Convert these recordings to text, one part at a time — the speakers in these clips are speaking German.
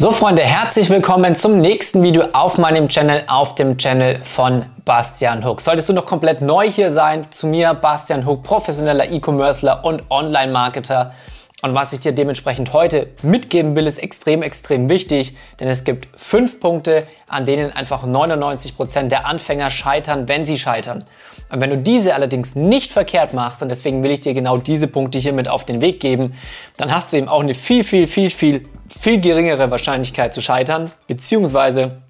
So Freunde, herzlich willkommen zum nächsten Video auf meinem Channel, auf dem Channel von Bastian Hook. Solltest du noch komplett neu hier sein, zu mir Bastian Hook, professioneller E-Commercer und Online-Marketer. Und was ich dir dementsprechend heute mitgeben will, ist extrem, extrem wichtig, denn es gibt fünf Punkte, an denen einfach 99 Prozent der Anfänger scheitern, wenn sie scheitern. Und wenn du diese allerdings nicht verkehrt machst, und deswegen will ich dir genau diese Punkte hier mit auf den Weg geben, dann hast du eben auch eine viel, viel, viel, viel viel geringere Wahrscheinlichkeit zu scheitern, beziehungsweise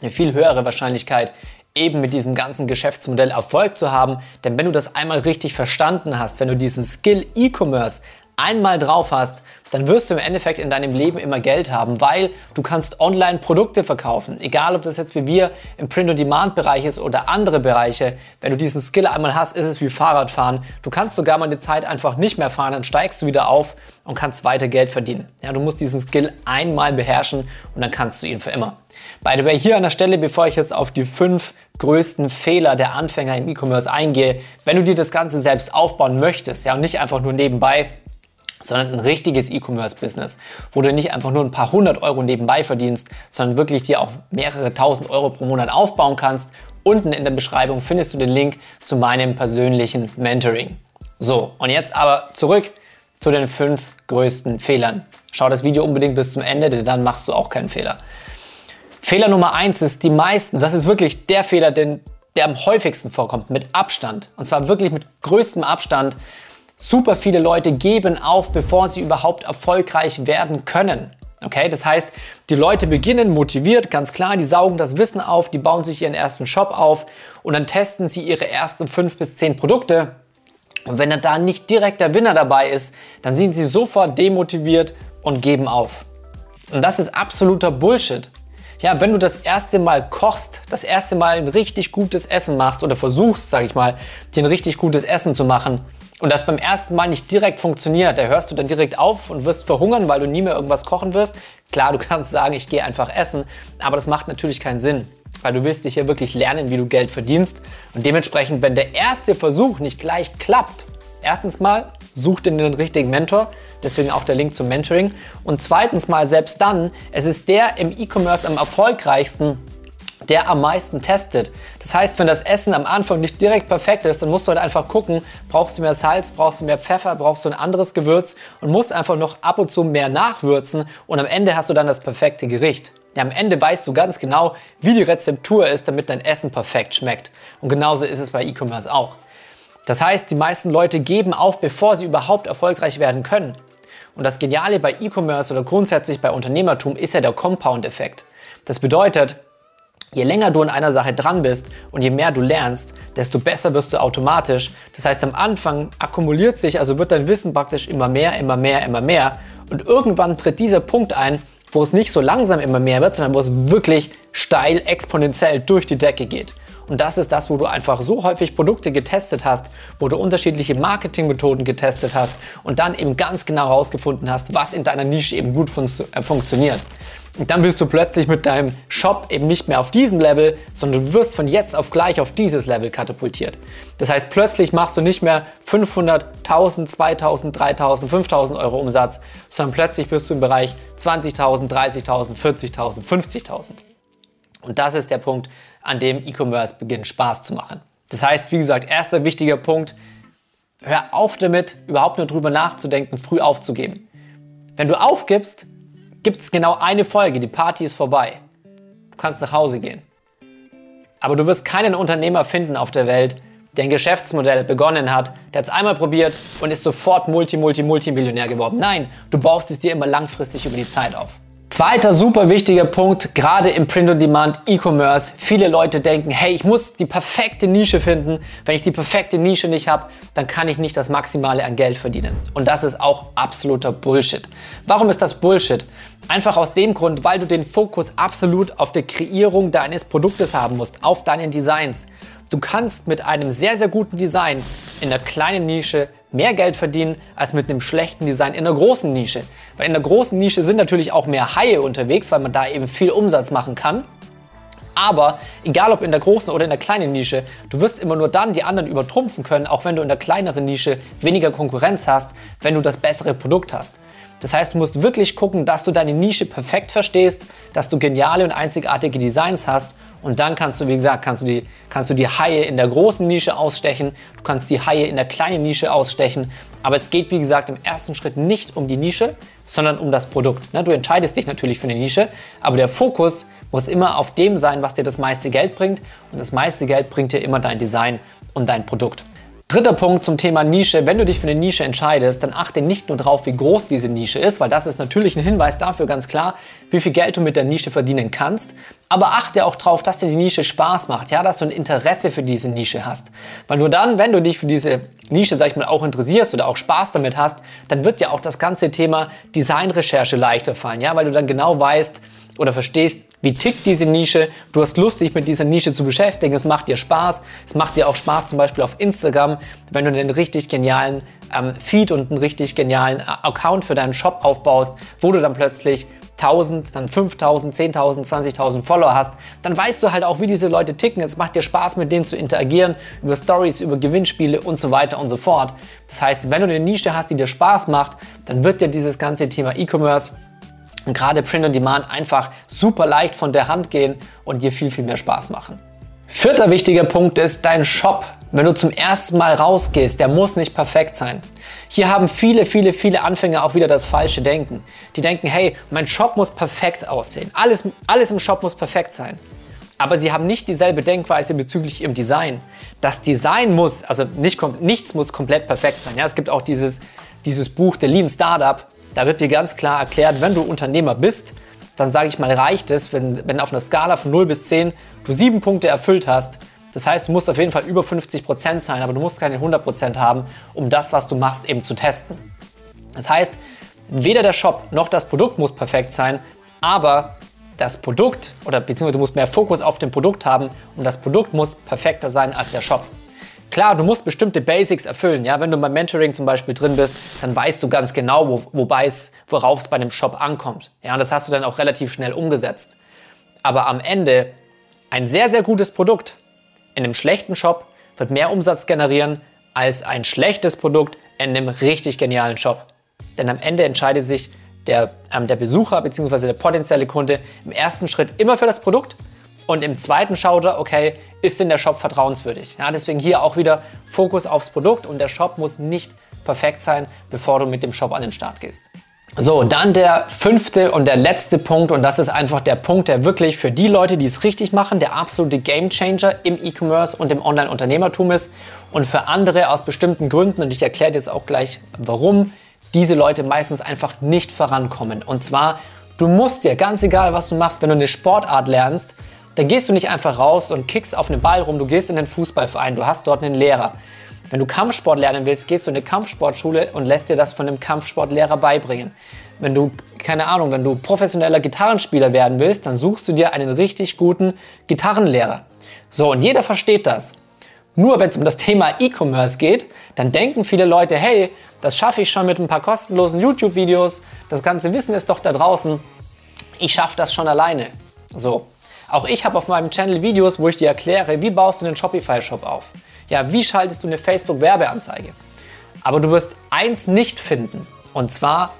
eine viel höhere Wahrscheinlichkeit, eben mit diesem ganzen Geschäftsmodell Erfolg zu haben. Denn wenn du das einmal richtig verstanden hast, wenn du diesen Skill E-Commerce einmal drauf hast, dann wirst du im Endeffekt in deinem Leben immer Geld haben, weil du kannst online Produkte verkaufen. Egal, ob das jetzt wie wir im Print-on-Demand-Bereich ist oder andere Bereiche. Wenn du diesen Skill einmal hast, ist es wie Fahrradfahren. Du kannst sogar mal eine Zeit einfach nicht mehr fahren, dann steigst du wieder auf und kannst weiter Geld verdienen. Ja, du musst diesen Skill einmal beherrschen und dann kannst du ihn für immer. By the way, hier an der Stelle, bevor ich jetzt auf die fünf größten Fehler der Anfänger im E-Commerce eingehe, wenn du dir das Ganze selbst aufbauen möchtest, ja, und nicht einfach nur nebenbei, sondern ein richtiges E-Commerce-Business, wo du nicht einfach nur ein paar hundert Euro nebenbei verdienst, sondern wirklich dir auch mehrere tausend Euro pro Monat aufbauen kannst. Unten in der Beschreibung findest du den Link zu meinem persönlichen Mentoring. So, und jetzt aber zurück zu den fünf größten Fehlern. Schau das Video unbedingt bis zum Ende, denn dann machst du auch keinen Fehler. Fehler Nummer eins ist, die meisten, das ist wirklich der Fehler, den, der am häufigsten vorkommt, mit Abstand. Und zwar wirklich mit größtem Abstand Super viele Leute geben auf, bevor sie überhaupt erfolgreich werden können. Okay, das heißt, die Leute beginnen motiviert, ganz klar, die saugen das Wissen auf, die bauen sich ihren ersten Shop auf und dann testen sie ihre ersten fünf bis zehn Produkte. Und wenn dann da nicht direkt der Winner dabei ist, dann sind sie sofort demotiviert und geben auf. Und das ist absoluter Bullshit. Ja, wenn du das erste Mal kochst, das erste Mal ein richtig gutes Essen machst oder versuchst, sag ich mal, dir ein richtig gutes Essen zu machen, und das beim ersten Mal nicht direkt funktioniert, da hörst du dann direkt auf und wirst verhungern, weil du nie mehr irgendwas kochen wirst. Klar, du kannst sagen, ich gehe einfach essen, aber das macht natürlich keinen Sinn, weil du willst dich hier wirklich lernen, wie du Geld verdienst. Und dementsprechend, wenn der erste Versuch nicht gleich klappt, erstens mal, such dir den richtigen Mentor, deswegen auch der Link zum Mentoring. Und zweitens mal, selbst dann, es ist der im E-Commerce am erfolgreichsten, der am meisten testet. Das heißt, wenn das Essen am Anfang nicht direkt perfekt ist, dann musst du halt einfach gucken, brauchst du mehr Salz, brauchst du mehr Pfeffer, brauchst du ein anderes Gewürz und musst einfach noch ab und zu mehr nachwürzen und am Ende hast du dann das perfekte Gericht. Ja, am Ende weißt du ganz genau, wie die Rezeptur ist, damit dein Essen perfekt schmeckt. Und genauso ist es bei E-Commerce auch. Das heißt, die meisten Leute geben auf, bevor sie überhaupt erfolgreich werden können. Und das Geniale bei E-Commerce oder grundsätzlich bei Unternehmertum ist ja der Compound-Effekt. Das bedeutet, Je länger du an einer Sache dran bist und je mehr du lernst, desto besser wirst du automatisch. Das heißt, am Anfang akkumuliert sich, also wird dein Wissen praktisch immer mehr, immer mehr, immer mehr. Und irgendwann tritt dieser Punkt ein, wo es nicht so langsam immer mehr wird, sondern wo es wirklich steil, exponentiell durch die Decke geht. Und das ist das, wo du einfach so häufig Produkte getestet hast, wo du unterschiedliche Marketingmethoden getestet hast und dann eben ganz genau herausgefunden hast, was in deiner Nische eben gut fun äh, funktioniert. Und dann bist du plötzlich mit deinem Shop eben nicht mehr auf diesem Level, sondern du wirst von jetzt auf gleich auf dieses Level katapultiert. Das heißt, plötzlich machst du nicht mehr 500, 1000, 2000, 3000, 5000 Euro Umsatz, sondern plötzlich bist du im Bereich 20.000, 30.000, 40.000, 50.000. Und das ist der Punkt, an dem E-Commerce beginnt Spaß zu machen. Das heißt, wie gesagt, erster wichtiger Punkt, hör auf damit, überhaupt nur drüber nachzudenken, früh aufzugeben. Wenn du aufgibst, gibt es genau eine Folge, die Party ist vorbei. Du kannst nach Hause gehen. Aber du wirst keinen Unternehmer finden auf der Welt, der ein Geschäftsmodell begonnen hat, der es einmal probiert und ist sofort Multi, Multi, Multimillionär geworden. Nein, du baust es dir immer langfristig über die Zeit auf. Zweiter super wichtiger Punkt, gerade im Print-on-Demand E-Commerce. Viele Leute denken, hey, ich muss die perfekte Nische finden. Wenn ich die perfekte Nische nicht habe, dann kann ich nicht das Maximale an Geld verdienen. Und das ist auch absoluter Bullshit. Warum ist das Bullshit? Einfach aus dem Grund, weil du den Fokus absolut auf der Kreierung deines Produktes haben musst, auf deinen Designs. Du kannst mit einem sehr, sehr guten Design in einer kleinen Nische mehr Geld verdienen als mit einem schlechten Design in einer großen Nische. Weil in der großen Nische sind natürlich auch mehr Haie unterwegs, weil man da eben viel Umsatz machen kann. Aber egal ob in der großen oder in der kleinen Nische, du wirst immer nur dann die anderen übertrumpfen können, auch wenn du in der kleineren Nische weniger Konkurrenz hast, wenn du das bessere Produkt hast. Das heißt, du musst wirklich gucken, dass du deine Nische perfekt verstehst, dass du geniale und einzigartige Designs hast und dann kannst du, wie gesagt, kannst du die, kannst du die Haie in der großen Nische ausstechen, du kannst die Haie in der kleinen Nische ausstechen. Aber es geht, wie gesagt, im ersten Schritt nicht um die Nische, sondern um das Produkt. Du entscheidest dich natürlich für eine Nische, aber der Fokus muss immer auf dem sein, was dir das meiste Geld bringt. Und das meiste Geld bringt dir immer dein Design und dein Produkt. Dritter Punkt zum Thema Nische. Wenn du dich für eine Nische entscheidest, dann achte nicht nur darauf, wie groß diese Nische ist, weil das ist natürlich ein Hinweis dafür ganz klar, wie viel Geld du mit der Nische verdienen kannst. Aber achte auch darauf, dass dir die Nische Spaß macht, ja, dass du ein Interesse für diese Nische hast. Weil nur dann, wenn du dich für diese Nische, sag ich mal, auch interessierst oder auch Spaß damit hast, dann wird dir auch das ganze Thema Designrecherche leichter fallen, ja, weil du dann genau weißt oder verstehst, wie tickt diese Nische? Du hast Lust, dich mit dieser Nische zu beschäftigen. Es macht dir Spaß. Es macht dir auch Spaß, zum Beispiel auf Instagram, wenn du einen richtig genialen ähm, Feed und einen richtig genialen äh, Account für deinen Shop aufbaust, wo du dann plötzlich 1000, dann 5000, 10.000, 20.000 Follower hast, dann weißt du halt auch, wie diese Leute ticken. Es macht dir Spaß, mit denen zu interagieren, über Stories, über Gewinnspiele und so weiter und so fort. Das heißt, wenn du eine Nische hast, die dir Spaß macht, dann wird dir dieses ganze Thema E-Commerce und gerade Print on Demand einfach super leicht von der Hand gehen und dir viel, viel mehr Spaß machen. Vierter wichtiger Punkt ist dein Shop. Wenn du zum ersten Mal rausgehst, der muss nicht perfekt sein. Hier haben viele, viele, viele Anfänger auch wieder das falsche Denken. Die denken, hey, mein Shop muss perfekt aussehen. Alles, alles im Shop muss perfekt sein. Aber sie haben nicht dieselbe Denkweise bezüglich ihrem Design. Das Design muss, also nicht, nichts muss komplett perfekt sein. Ja, es gibt auch dieses, dieses Buch, The Lean Startup. Da wird dir ganz klar erklärt, wenn du Unternehmer bist, dann sage ich mal, reicht es, wenn, wenn auf einer Skala von 0 bis 10 du sieben Punkte erfüllt hast. Das heißt, du musst auf jeden Fall über 50 Prozent sein, aber du musst keine 100 Prozent haben, um das, was du machst, eben zu testen. Das heißt, weder der Shop noch das Produkt muss perfekt sein, aber das Produkt oder beziehungsweise du musst mehr Fokus auf dem Produkt haben und das Produkt muss perfekter sein als der Shop. Klar, du musst bestimmte Basics erfüllen. Ja? Wenn du beim Mentoring zum Beispiel drin bist, dann weißt du ganz genau, wo, worauf es bei einem Shop ankommt. Ja? Und das hast du dann auch relativ schnell umgesetzt. Aber am Ende ein sehr, sehr gutes Produkt in einem schlechten Shop wird mehr Umsatz generieren als ein schlechtes Produkt in einem richtig genialen Shop. Denn am Ende entscheidet sich der, ähm, der Besucher bzw. der potenzielle Kunde im ersten Schritt immer für das Produkt und im zweiten schaut er, okay, ist denn der Shop vertrauenswürdig? Ja, deswegen hier auch wieder Fokus aufs Produkt und der Shop muss nicht perfekt sein, bevor du mit dem Shop an den Start gehst. So, dann der fünfte und der letzte Punkt und das ist einfach der Punkt, der wirklich für die Leute, die es richtig machen, der absolute Gamechanger im E-Commerce und im Online-Unternehmertum ist und für andere aus bestimmten Gründen und ich erkläre jetzt auch gleich, warum diese Leute meistens einfach nicht vorankommen. Und zwar, du musst dir, ganz egal was du machst, wenn du eine Sportart lernst, dann gehst du nicht einfach raus und kickst auf einen Ball rum, du gehst in den Fußballverein, du hast dort einen Lehrer. Wenn du Kampfsport lernen willst, gehst du in eine Kampfsportschule und lässt dir das von einem Kampfsportlehrer beibringen. Wenn du, keine Ahnung, wenn du professioneller Gitarrenspieler werden willst, dann suchst du dir einen richtig guten Gitarrenlehrer. So, und jeder versteht das. Nur wenn es um das Thema E-Commerce geht, dann denken viele Leute, hey, das schaffe ich schon mit ein paar kostenlosen YouTube-Videos, das ganze Wissen ist doch da draußen, ich schaffe das schon alleine. So, auch ich habe auf meinem Channel Videos, wo ich dir erkläre, wie baust du einen Shopify-Shop auf. Ja, wie schaltest du eine Facebook-Werbeanzeige. Aber du wirst eins nicht finden, und zwar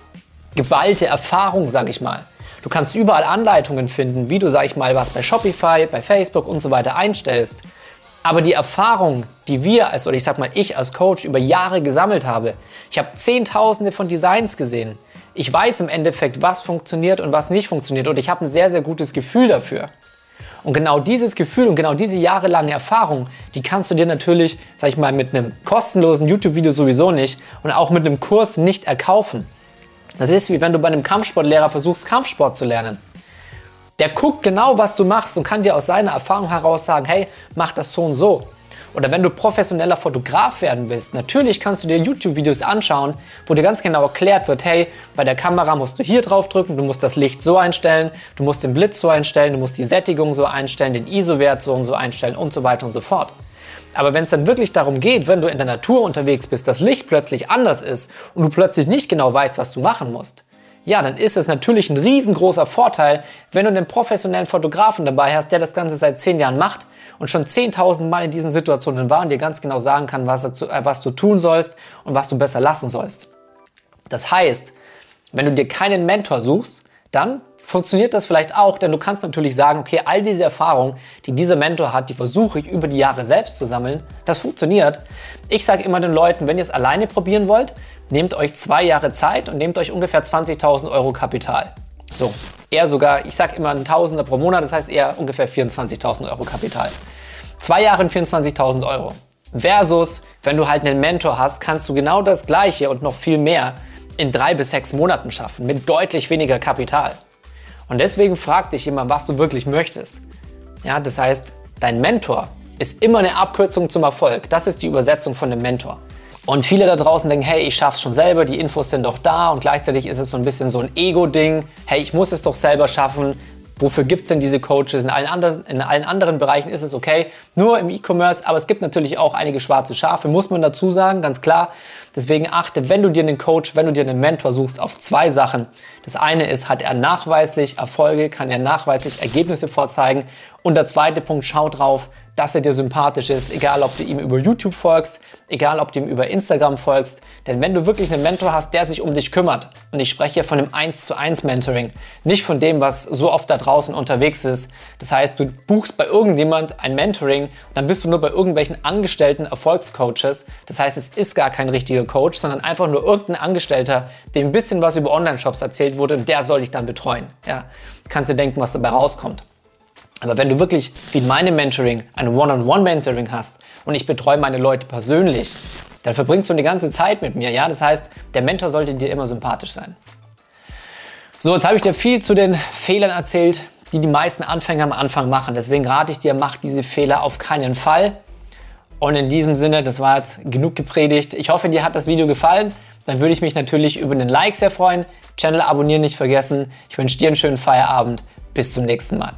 geballte Erfahrung, sage ich mal. Du kannst überall Anleitungen finden, wie du, sag ich mal, was bei Shopify, bei Facebook und so weiter einstellst. Aber die Erfahrung, die wir als, oder ich sag mal, ich als Coach über Jahre gesammelt habe, ich habe Zehntausende von Designs gesehen. Ich weiß im Endeffekt, was funktioniert und was nicht funktioniert und ich habe ein sehr, sehr gutes Gefühl dafür. Und genau dieses Gefühl und genau diese jahrelange Erfahrung, die kannst du dir natürlich, sag ich mal, mit einem kostenlosen YouTube-Video sowieso nicht und auch mit einem Kurs nicht erkaufen. Das ist wie wenn du bei einem Kampfsportlehrer versuchst, Kampfsport zu lernen. Der guckt genau, was du machst und kann dir aus seiner Erfahrung heraus sagen, hey, mach das so und so. Oder wenn du professioneller Fotograf werden willst, natürlich kannst du dir YouTube-Videos anschauen, wo dir ganz genau erklärt wird, hey, bei der Kamera musst du hier drauf drücken, du musst das Licht so einstellen, du musst den Blitz so einstellen, du musst die Sättigung so einstellen, den ISO-Wert so und so einstellen und so weiter und so fort. Aber wenn es dann wirklich darum geht, wenn du in der Natur unterwegs bist, das Licht plötzlich anders ist und du plötzlich nicht genau weißt, was du machen musst, ja, dann ist es natürlich ein riesengroßer Vorteil, wenn du einen professionellen Fotografen dabei hast, der das Ganze seit zehn Jahren macht und schon 10.000 Mal in diesen Situationen war und dir ganz genau sagen kann, was, dazu, äh, was du tun sollst und was du besser lassen sollst. Das heißt, Wenn du dir keinen Mentor suchst, dann funktioniert das vielleicht auch, denn du kannst natürlich sagen, okay, all diese Erfahrungen, die dieser Mentor hat, die versuche ich über die Jahre selbst zu sammeln. Das funktioniert. Ich sage immer den Leuten, wenn ihr es alleine probieren wollt, nehmt euch zwei Jahre Zeit und nehmt euch ungefähr 20.000 Euro Kapital. So, eher sogar, ich sage immer ein Tausender pro Monat, das heißt eher ungefähr 24.000 Euro Kapital. Zwei Jahre und 24.000 Euro. Versus, wenn du halt einen Mentor hast, kannst du genau das Gleiche und noch viel mehr in drei bis sechs Monaten schaffen, mit deutlich weniger Kapital. Und deswegen frag dich immer, was du wirklich möchtest. Ja, das heißt, dein Mentor ist immer eine Abkürzung zum Erfolg. Das ist die Übersetzung von einem Mentor. Und viele da draußen denken, hey, ich schaff's schon selber, die Infos sind doch da und gleichzeitig ist es so ein bisschen so ein Ego-Ding. Hey, ich muss es doch selber schaffen. Wofür gibt es denn diese Coaches? In allen, anderen, in allen anderen Bereichen ist es okay, nur im E-Commerce, aber es gibt natürlich auch einige schwarze Schafe, muss man dazu sagen, ganz klar. Deswegen achte, wenn du dir einen Coach, wenn du dir einen Mentor suchst, auf zwei Sachen. Das eine ist, hat er nachweislich Erfolge, kann er nachweislich Ergebnisse vorzeigen? Und der zweite Punkt, schau drauf, dass er dir sympathisch ist, egal ob du ihm über YouTube folgst, egal ob du ihm über Instagram folgst. Denn wenn du wirklich einen Mentor hast, der sich um dich kümmert, und ich spreche hier von einem 1 zu 1 Mentoring, nicht von dem, was so oft da draußen unterwegs ist. Das heißt, du buchst bei irgendjemand ein Mentoring, dann bist du nur bei irgendwelchen angestellten Erfolgscoaches. Das heißt, es ist gar kein richtiger Coach, sondern einfach nur irgendein Angestellter, dem ein bisschen was über Online-Shops erzählt wurde und der soll dich dann betreuen. Ja, kannst dir denken, was dabei rauskommt. Aber wenn du wirklich wie in meinem Mentoring ein One-on-One-Mentoring hast und ich betreue meine Leute persönlich, dann verbringst du eine ganze Zeit mit mir. Ja, das heißt, der Mentor sollte dir immer sympathisch sein. So, jetzt habe ich dir viel zu den Fehlern erzählt, die die meisten Anfänger am Anfang machen. Deswegen rate ich dir, mach diese Fehler auf keinen Fall. Und in diesem Sinne, das war jetzt genug gepredigt. Ich hoffe, dir hat das Video gefallen. Dann würde ich mich natürlich über einen Like sehr freuen. Channel abonnieren nicht vergessen. Ich wünsche dir einen schönen Feierabend. Bis zum nächsten Mal.